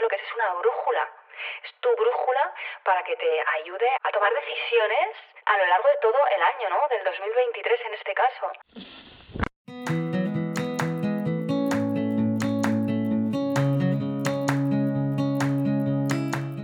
lo que es es una brújula. Es tu brújula para que te ayude a tomar decisiones a lo largo de todo el año, ¿no? Del 2023 en este caso.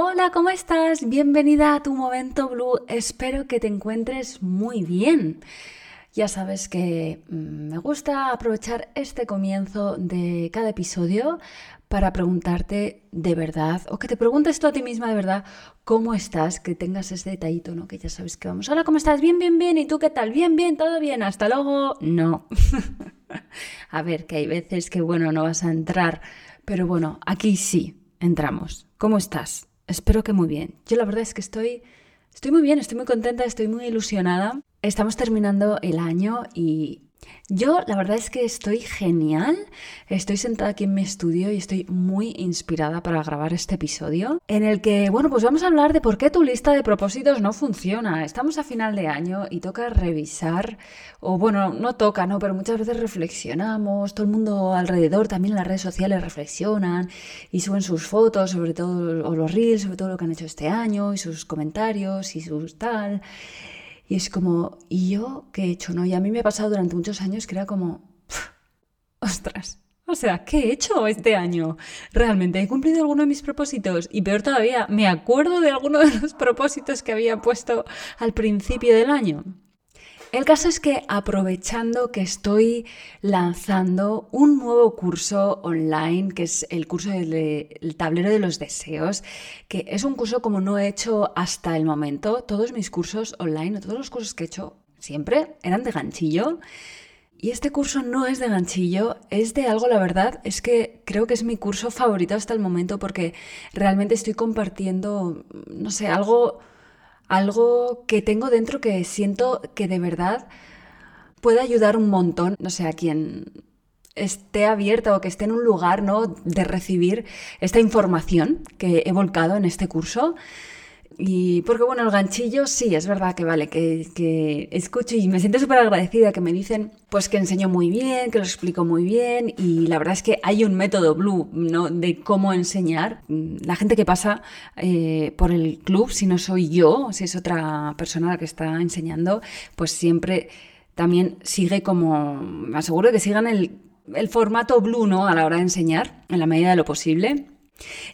Hola, ¿cómo estás? Bienvenida a tu momento blue. Espero que te encuentres muy bien. Ya sabes que mm, me gusta aprovechar este comienzo de cada episodio para preguntarte de verdad, o que te preguntes tú a ti misma de verdad, cómo estás, que tengas ese detallito, ¿no? Que ya sabes que vamos, hola, ¿cómo estás? Bien, bien, bien, ¿y tú qué tal? Bien, bien, todo bien, hasta luego. No. a ver, que hay veces que, bueno, no vas a entrar, pero bueno, aquí sí, entramos. ¿Cómo estás? Espero que muy bien. Yo la verdad es que estoy, estoy muy bien, estoy muy contenta, estoy muy ilusionada. Estamos terminando el año y yo la verdad es que estoy genial. Estoy sentada aquí en mi estudio y estoy muy inspirada para grabar este episodio en el que, bueno, pues vamos a hablar de por qué tu lista de propósitos no funciona. Estamos a final de año y toca revisar, o bueno, no toca, ¿no? Pero muchas veces reflexionamos, todo el mundo alrededor, también las redes sociales reflexionan y suben sus fotos, sobre todo, o los reels, sobre todo lo que han hecho este año y sus comentarios y sus tal. Y es como, ¿y yo qué he hecho? ¿no? Y a mí me ha pasado durante muchos años que era como, ostras, o sea, ¿qué he hecho este año? ¿Realmente he cumplido alguno de mis propósitos? Y peor todavía, me acuerdo de alguno de los propósitos que había puesto al principio del año. El caso es que aprovechando que estoy lanzando un nuevo curso online, que es el curso del tablero de los deseos, que es un curso como no he hecho hasta el momento. Todos mis cursos online, todos los cursos que he hecho siempre eran de ganchillo. Y este curso no es de ganchillo, es de algo, la verdad, es que creo que es mi curso favorito hasta el momento porque realmente estoy compartiendo, no sé, algo algo que tengo dentro que siento que de verdad puede ayudar un montón, no sé, a quien esté abierta o que esté en un lugar ¿no? de recibir esta información que he volcado en este curso. Y porque bueno, el ganchillo sí, es verdad que vale, que, escucho y me siento súper agradecida que me dicen pues que enseño muy bien, que lo explico muy bien y la verdad es que hay un método Blue ¿no? de cómo enseñar. La gente que pasa eh, por el club, si no soy yo, si es otra persona la que está enseñando, pues siempre también sigue como, me aseguro que sigan el, el formato Blue ¿no? a la hora de enseñar en la medida de lo posible.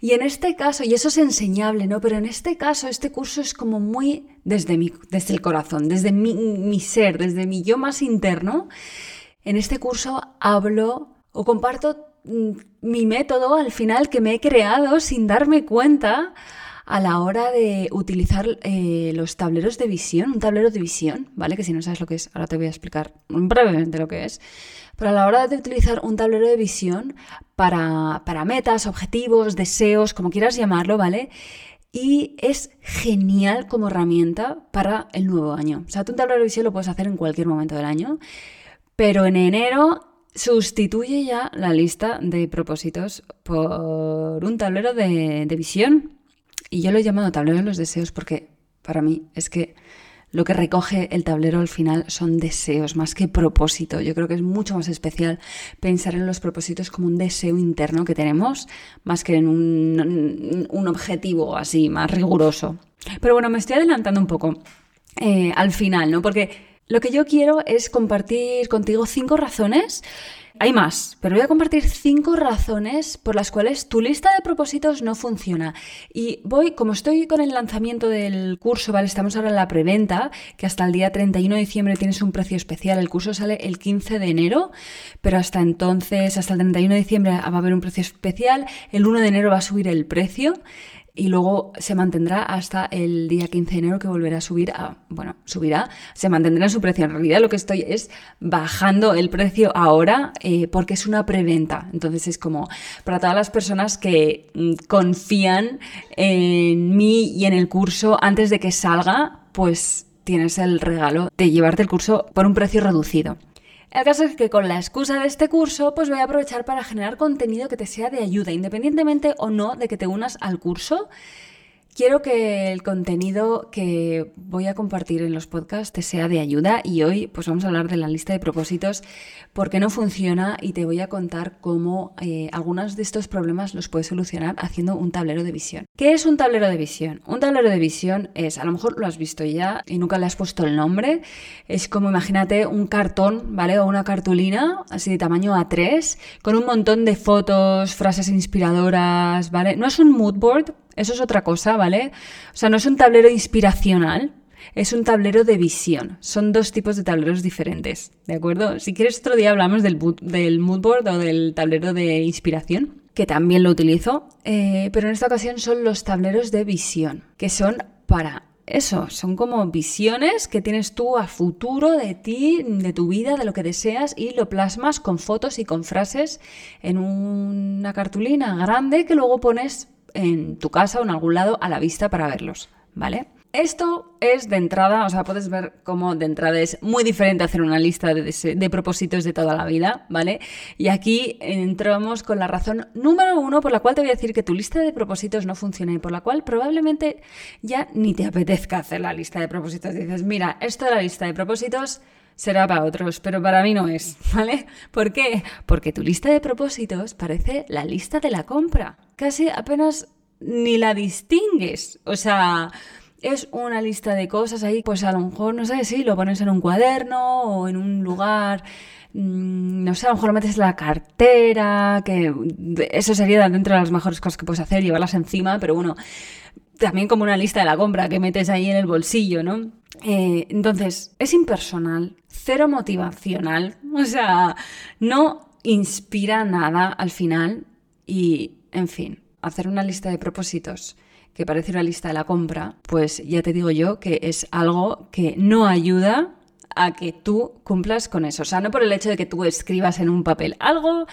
Y en este caso, y eso es enseñable, ¿no? Pero en este caso, este curso es como muy desde, mi, desde el corazón, desde mi, ser, desde mi yo más interno. En este curso hablo o comparto mm, mi método al final que me he creado sin darme cuenta a la hora de utilizar eh, los tableros de visión, un tablero de visión, ¿vale? Que si no sabes lo que es, ahora te voy a explicar brevemente lo que es. Pero a la hora de utilizar un tablero de visión para, metas, objetivos, deseos, como quieras llamarlo, ¿vale? y es genial como herramienta para el nuevo año. O sea, tú un tablero de visión lo puedes hacer en cualquier momento del año, pero en enero sustituye ya la lista de propósitos por un tablero de, de visión. Y yo lo he llamado tablero de los deseos porque para mí es que lo que recoge el tablero al final son deseos más que propósito. Yo creo que es mucho más especial pensar en los propósitos como un deseo interno que tenemos, más que en un, objetivo así más riguroso. Pero bueno, me estoy adelantando un poco eh, al final, ¿no? Porque lo que yo quiero es compartir contigo cinco razones hay más, pero voy a compartir cinco razones por las cuales tu lista de propósitos no funciona. Y voy, como estoy con el lanzamiento del curso, ¿vale? Estamos ahora en la preventa, que hasta el día 31 de diciembre tienes un precio especial. El curso sale el 15 de enero, pero hasta entonces, hasta el 31 de diciembre va a haber un precio especial. El 1 de enero va a subir el precio y luego se mantendrá hasta el día 15 de enero que volverá a subir a, bueno, subirá, se mantendrá en su precio. En realidad lo que estoy es bajando el precio ahora eh, porque es una preventa. Entonces es como para todas las personas que mm, confían en mí y en el curso antes de que salga, pues tienes el regalo de llevarte el curso por un precio reducido. El caso es que con la excusa de este curso, pues voy a aprovechar para generar contenido que te sea de ayuda, independientemente o no de que te unas al curso. Quiero que el contenido que voy a compartir en los podcasts te sea de ayuda y hoy pues vamos a hablar de la lista de propósitos porque no funciona y te voy a contar cómo eh, algunos de estos problemas los puedes solucionar haciendo un tablero de visión. ¿Qué es un tablero de visión? Un tablero de visión es, a lo mejor lo has visto ya y nunca le has puesto el nombre, es como imagínate un cartón, ¿vale? O una cartulina así de tamaño A3 con un montón de fotos, frases inspiradoras, ¿vale? No es un mood board, eso es otra cosa, ¿vale? O sea, no es un tablero inspiracional, es un tablero de visión. Son dos tipos de tableros diferentes, ¿de acuerdo? Si quieres otro día hablamos del, del mood board o del tablero de inspiración, que también lo utilizo, eh, pero en esta ocasión son los tableros de visión, que son para eso, son como visiones que tienes tú a futuro de ti, de tu vida, de lo que deseas y lo plasmas con fotos y con frases en una cartulina grande que luego pones en tu casa o en algún lado a la vista para verlos, ¿vale? Esto es de entrada, o sea, puedes ver cómo de entrada es muy diferente hacer una lista de, propósitos de toda la vida, ¿vale? Y aquí entramos con la razón número uno por la cual te voy a decir que tu lista de propósitos no funciona y por la cual probablemente ya ni te apetezca hacer la lista de propósitos. Dices, mira, esto de la lista de propósitos será para otros, pero para mí no es, ¿vale? ¿Por qué? Porque tu lista de propósitos parece la lista de la compra. Casi apenas ni la distingues. O sea, es una lista de cosas ahí, pues a lo mejor, no sé, si lo pones en un cuaderno o en un lugar, mm, no sé, a lo mejor metes la cartera, que eso sería dentro de las mejores cosas que puedes hacer, llevarlas encima, pero bueno, también como una lista de la compra que metes ahí en el bolsillo, ¿no? Eh, entonces, es impersonal, cero motivacional, o sea, no inspira nada al final y, en fin, hacer una lista de propósitos que parece una lista de la compra, pues ya te digo yo que es algo que no ayuda a que tú cumplas con eso. O sea, no por el hecho de que tú escribas en un papel algo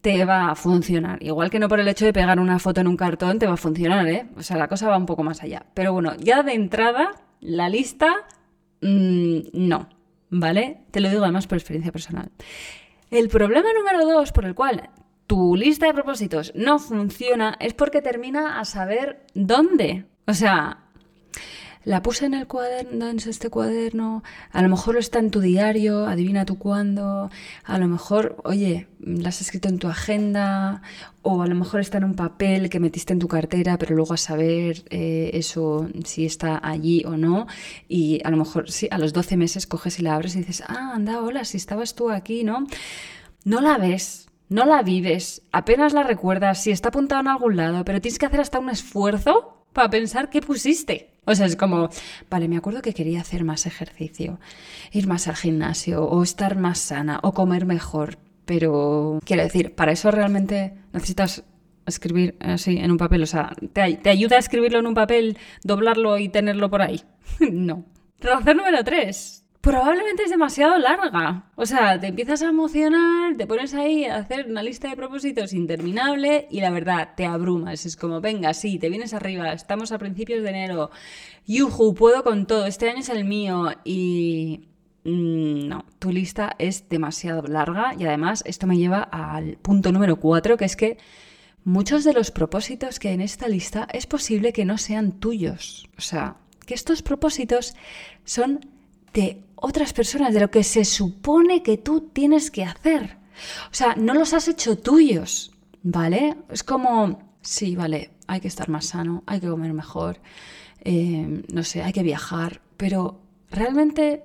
te va a funcionar. Igual que no por el hecho de pegar una foto en un cartón te va a funcionar, ¿eh? O sea, la cosa va un poco más allá. Pero bueno, ya de entrada, la lista, mmm, no, ¿vale? Te lo digo además por experiencia personal. El problema número dos por el cual tu lista de propósitos no funciona es porque termina a saber dónde. O sea, la puse en el cuaderno, en este cuaderno, a lo mejor está en tu diario, adivina tú cuándo, a lo mejor, oye, la has escrito en tu agenda, o a lo mejor está en un papel que metiste en tu cartera, pero luego a saber eh, eso, si está allí o no, y a lo mejor, sí, a los 12 meses coges y la abres y dices, ah, anda, hola, si estabas tú aquí, ¿no? No la ves, no la vives, apenas la recuerdas, si está apuntado en algún lado, pero tienes que hacer hasta un esfuerzo para pensar qué pusiste. O sea, es como, vale, me acuerdo que quería hacer más ejercicio, ir más al gimnasio, o estar más sana, o comer mejor. Pero quiero decir, para eso realmente necesitas escribir así en un papel. O sea, ¿te, te ayuda a escribirlo en un papel, doblarlo y tenerlo por ahí? no. Razón número tres probablemente es demasiado larga. O sea, te empiezas a emocionar, te pones ahí a hacer una lista de propósitos interminable y la verdad, te abrumas. Es como, venga, sí, te vienes arriba, estamos a principios de enero, yuju, puedo con todo, este año es el mío y... Mm, no, tu lista es demasiado larga y además esto me lleva al punto número cuatro, que es que muchos de los propósitos que hay en esta lista es posible que no sean tuyos. O sea, que estos propósitos son de otras personas, de lo que se supone que tú tienes que hacer. O sea, no los has hecho tuyos, ¿vale? Es como, sí, vale, hay que estar más sano, hay que comer mejor, eh, no sé, hay que viajar, pero realmente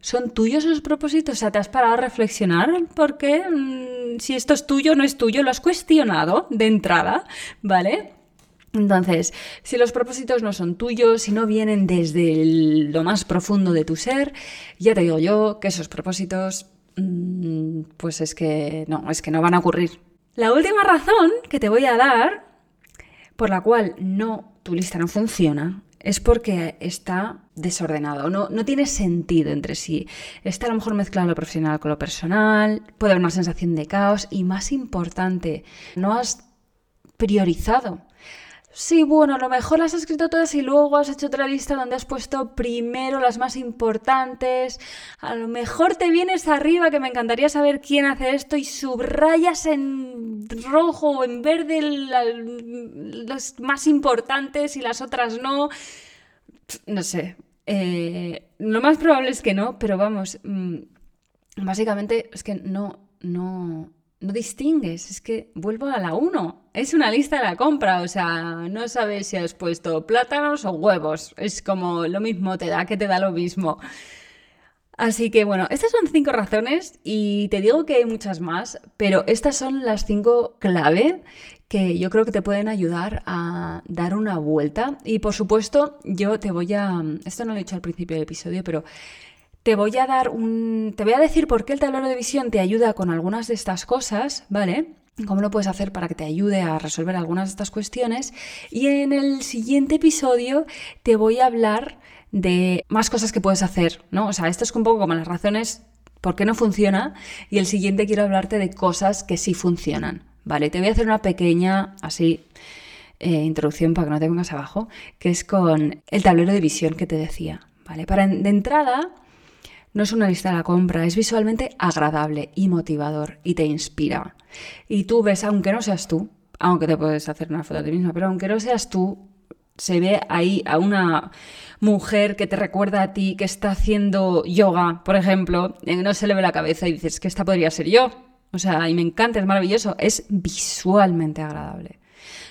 ¿Son tuyos esos propósitos? O sea, ¿te has parado a reflexionar? Porque mm, si esto es tuyo, no es tuyo, lo has cuestionado de entrada, ¿vale? Entonces, si los propósitos no son tuyos, si no vienen desde lo más profundo de tu ser, ya te digo yo que esos propósitos, mm, pues es que no, es que no van a ocurrir. La última razón que te voy a dar por la cual no, tu lista no funciona, es porque está desordenado, no, no tiene sentido entre sí. Está a lo mejor mezclado lo profesional con lo personal, puede haber una sensación de caos y más importante, no has priorizado Sí, bueno, a lo mejor las has escrito todas y luego has hecho otra lista donde has puesto primero las más importantes. A lo mejor te vienes arriba, que me encantaría saber quién hace esto, y subrayas en rojo o en verde las más importantes y las otras no. No sé. Eh, lo más probable es que no, pero vamos. Mm, básicamente es que no, no, no distingues, es que vuelvo a la 1. Es una lista de la compra, o sea, no sabes si has puesto plátanos o huevos. Es como lo mismo te da, que te da lo mismo. Así que bueno, estas son cinco razones y te digo que hay muchas más, pero estas son las cinco clave que yo creo que te pueden ayudar a dar una vuelta. Y por supuesto, yo te voy a... Esto no lo he dicho al principio del episodio, pero te voy a dar un. Te voy a decir por qué el tablero de visión te ayuda con algunas de estas cosas, ¿vale? cómo lo puedes hacer para que te ayude a resolver algunas de estas cuestiones. Y en el siguiente episodio te voy a hablar de más cosas que puedes hacer, ¿no? O sea, esto es un poco como las razones por qué no funciona y el siguiente quiero hablarte de cosas que sí funcionan, ¿vale? Te voy a hacer una pequeña, así, eh, introducción para que no te vengas abajo, que es con el tablero de visión que te decía, ¿vale? Para de entrada no es una lista de la compra, es visualmente agradable y motivador y te inspira. Y tú ves, aunque no seas tú, aunque te puedes hacer una foto de ti misma, pero aunque no seas tú, se ve ahí a una mujer que te recuerda a ti, que está haciendo yoga, por ejemplo, y no se le ve la cabeza y dices que esta podría ser yo. O sea, y me encanta, es maravilloso, es visualmente agradable.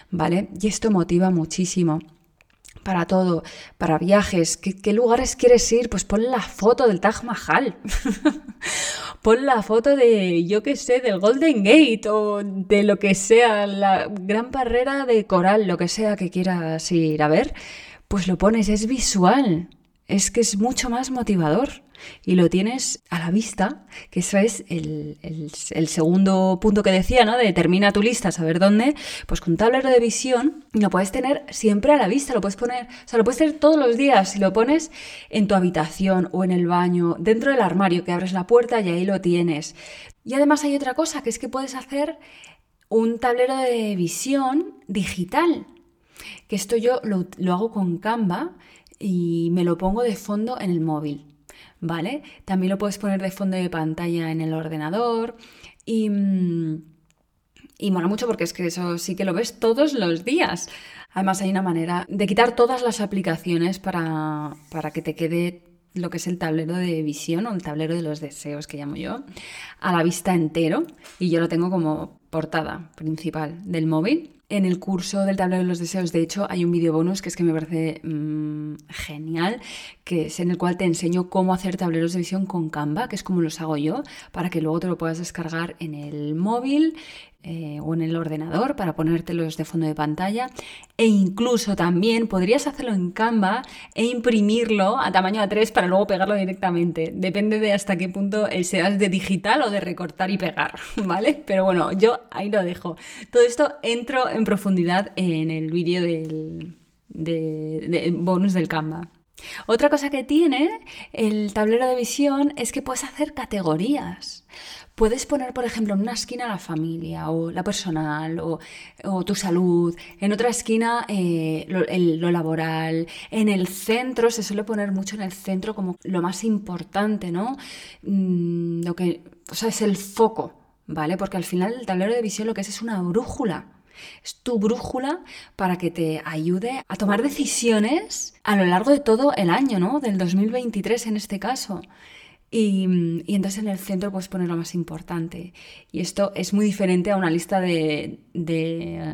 ¿Vale? Y esto motiva muchísimo para todo, para viajes, ¿qué, lugares quieres ir? Pues pon la foto del Taj Mahal, pon la foto de, yo qué sé, del Golden Gate o de lo que sea, la gran barrera de coral, lo que sea que quieras ir a ver, pues lo pones, es visual, es que es mucho más motivador y lo tienes a la vista, que eso es el, segundo punto que decía, ¿no? De termina tu lista, saber dónde, pues con tablero de visión lo puedes tener siempre a la vista, lo puedes poner, o sea, lo puedes tener todos los días, si lo pones en tu habitación o en el baño, dentro del armario, que abres la puerta y ahí lo tienes. Y además hay otra cosa, que es que puedes hacer un tablero de visión digital, que esto yo lo, lo hago con Canva y me lo pongo de fondo en el móvil. ¿vale? También lo puedes poner de fondo de pantalla en el ordenador y... Mm, y mola mucho porque es que eso sí que lo ves todos los días. Además hay una manera de quitar todas las aplicaciones para, para que te quede lo que es el tablero de visión o el tablero de los deseos que llamo yo, a la vista entero. Y yo lo tengo como portada principal del móvil. En el curso del tablero de los deseos, de hecho, hay un vídeo bonus que es que me parece mm, genial, que es en el cual te enseño cómo hacer tableros de visión con Canva, que es como los hago yo, para que luego te lo puedas descargar en el móvil eh, o en el ordenador para ponértelos de fondo de pantalla e incluso también podrías hacerlo en Canva e imprimirlo a tamaño A3 para luego pegarlo directamente. Depende de hasta qué punto seas de digital o de recortar y pegar, ¿vale? Pero bueno, yo ahí lo dejo. Todo esto entro en profundidad en el vídeo del de bonus del Canva. Otra cosa que tiene el tablero de visión es que puedes hacer categorías. Puedes poner, por ejemplo, en una esquina la familia o la personal o, tu salud, en otra esquina eh, lo, laboral, en el centro, se suele poner mucho en el centro como lo más importante, ¿no? Mm, lo que, o sea, es el foco, ¿vale? Porque al final el tablero de visión lo que es es una brújula. Es tu brújula para que te ayude a tomar decisiones a lo largo de todo el año, ¿no? Del 2023 en este caso. Y, entonces en el centro puedes poner lo más importante. Y esto es muy diferente a una lista de,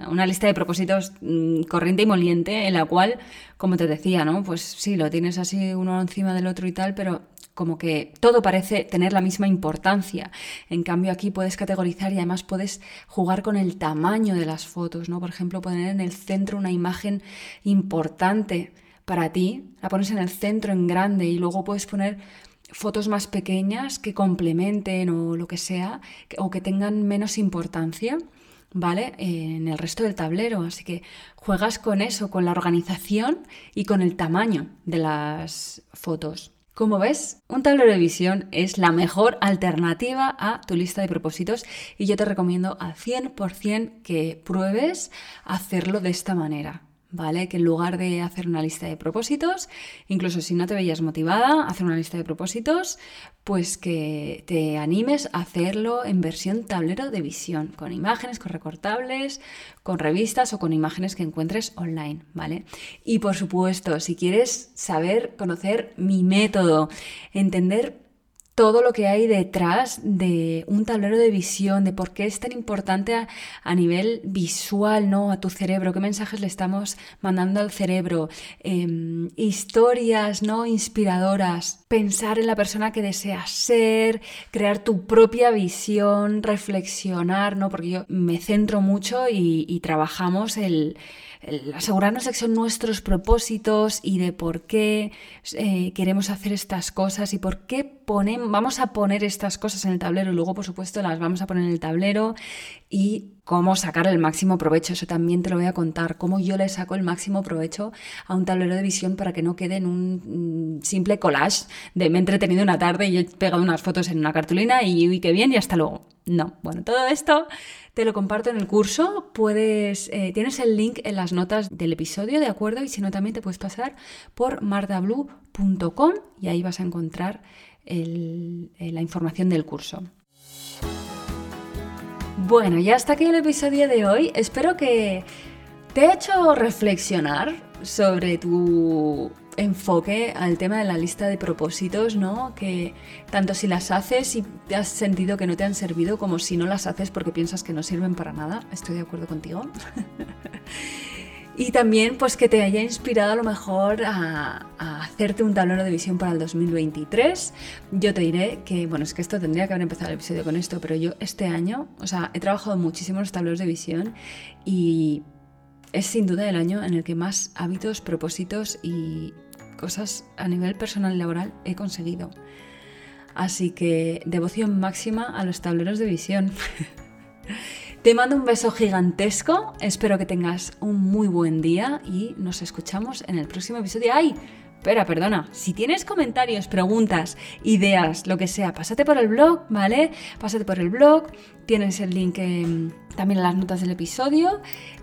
una lista de propósitos mm, corriente y moliente, en la cual, como te decía, ¿no? Pues sí, lo tienes así uno encima del otro y tal, pero como que todo parece tener la misma importancia. En cambio aquí puedes categorizar y además puedes jugar con el tamaño de las fotos, ¿no? Por ejemplo, poner en el centro una imagen importante para ti, la pones en el centro en grande y luego puedes poner fotos más pequeñas que complementen o lo que sea, o que tengan menos importancia. ¿vale? En el resto del tablero. Así que juegas con eso, con la organización y con el tamaño de las fotos. Como ves, un tablero de visión es la mejor alternativa a tu lista de propósitos y yo te recomiendo al 100% que pruebes hacerlo de esta manera. ¿Vale? Que en lugar de hacer una lista de propósitos, incluso si no te veías motivada a hacer una lista de propósitos, pues que te animes a hacerlo en versión tablero de visión, con imágenes, con recortables, con revistas o con imágenes que encuentres online, ¿vale? Y por supuesto, si quieres saber, conocer mi método, entender todo lo que hay detrás de un tablero de visión, de por qué es tan importante a, nivel visual, ¿no? A tu cerebro, qué mensajes le estamos mandando al cerebro, em, historias, ¿no? Inspiradoras, pensar en la persona que deseas ser, crear tu propia visión, reflexionar, ¿no? Porque yo me centro mucho y trabajamos el asegurarnos de que son nuestros propósitos y de por qué eh, queremos hacer estas cosas y por qué vamos a poner estas cosas en el tablero y luego, por supuesto, las vamos a poner en el tablero y cómo sacar el máximo provecho. Eso también te lo voy a contar, cómo yo le saco el máximo provecho a un tablero de visión para que no quede en un mm, simple collage de me he entretenido una tarde y he pegado unas fotos en una cartulina y uy, qué bien y hasta luego. No, bueno, todo esto te lo comparto en el curso. Puedes, eh, tienes el link en las notas del episodio, ¿de acuerdo? Y si no, también te puedes pasar por mardablue.com y ahí vas a encontrar eh, la información del curso. Bueno, ya hasta aquí el episodio de hoy. Espero que te haya hecho reflexionar sobre tu enfoque al tema de la lista de propósitos, ¿no? Que tanto si las haces y te has sentido que no te han servido, como si no las haces porque piensas que no sirven para nada. Estoy de acuerdo contigo. y también, pues que te haya inspirado a lo mejor a, a, hacerte un tablero de visión para el 2023. Yo te diré que, bueno, es que esto tendría que haber empezado el episodio con esto, pero yo este año, o sea, he trabajado muchísimo en los tableros de visión y es sin duda el año en el que más hábitos, propósitos y cosas a nivel personal y laboral he conseguido. Así que devoción máxima a los tableros de visión. Te mando un beso gigantesco, espero que tengas un muy buen día y nos escuchamos en el próximo episodio. ¡Ay! Espera, perdona, si tienes comentarios, preguntas, ideas, lo que sea, pásate por el blog, ¿vale? Pásate por el blog, tienes el link también en las notas del episodio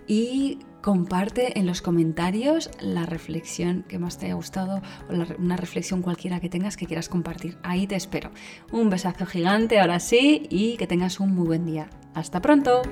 y comparte en los comentarios la reflexión que más te haya gustado o una reflexión cualquiera que tengas que quieras compartir. Ahí te espero. Un besazo gigante ahora sí y que tengas un muy buen día. Hasta pronto.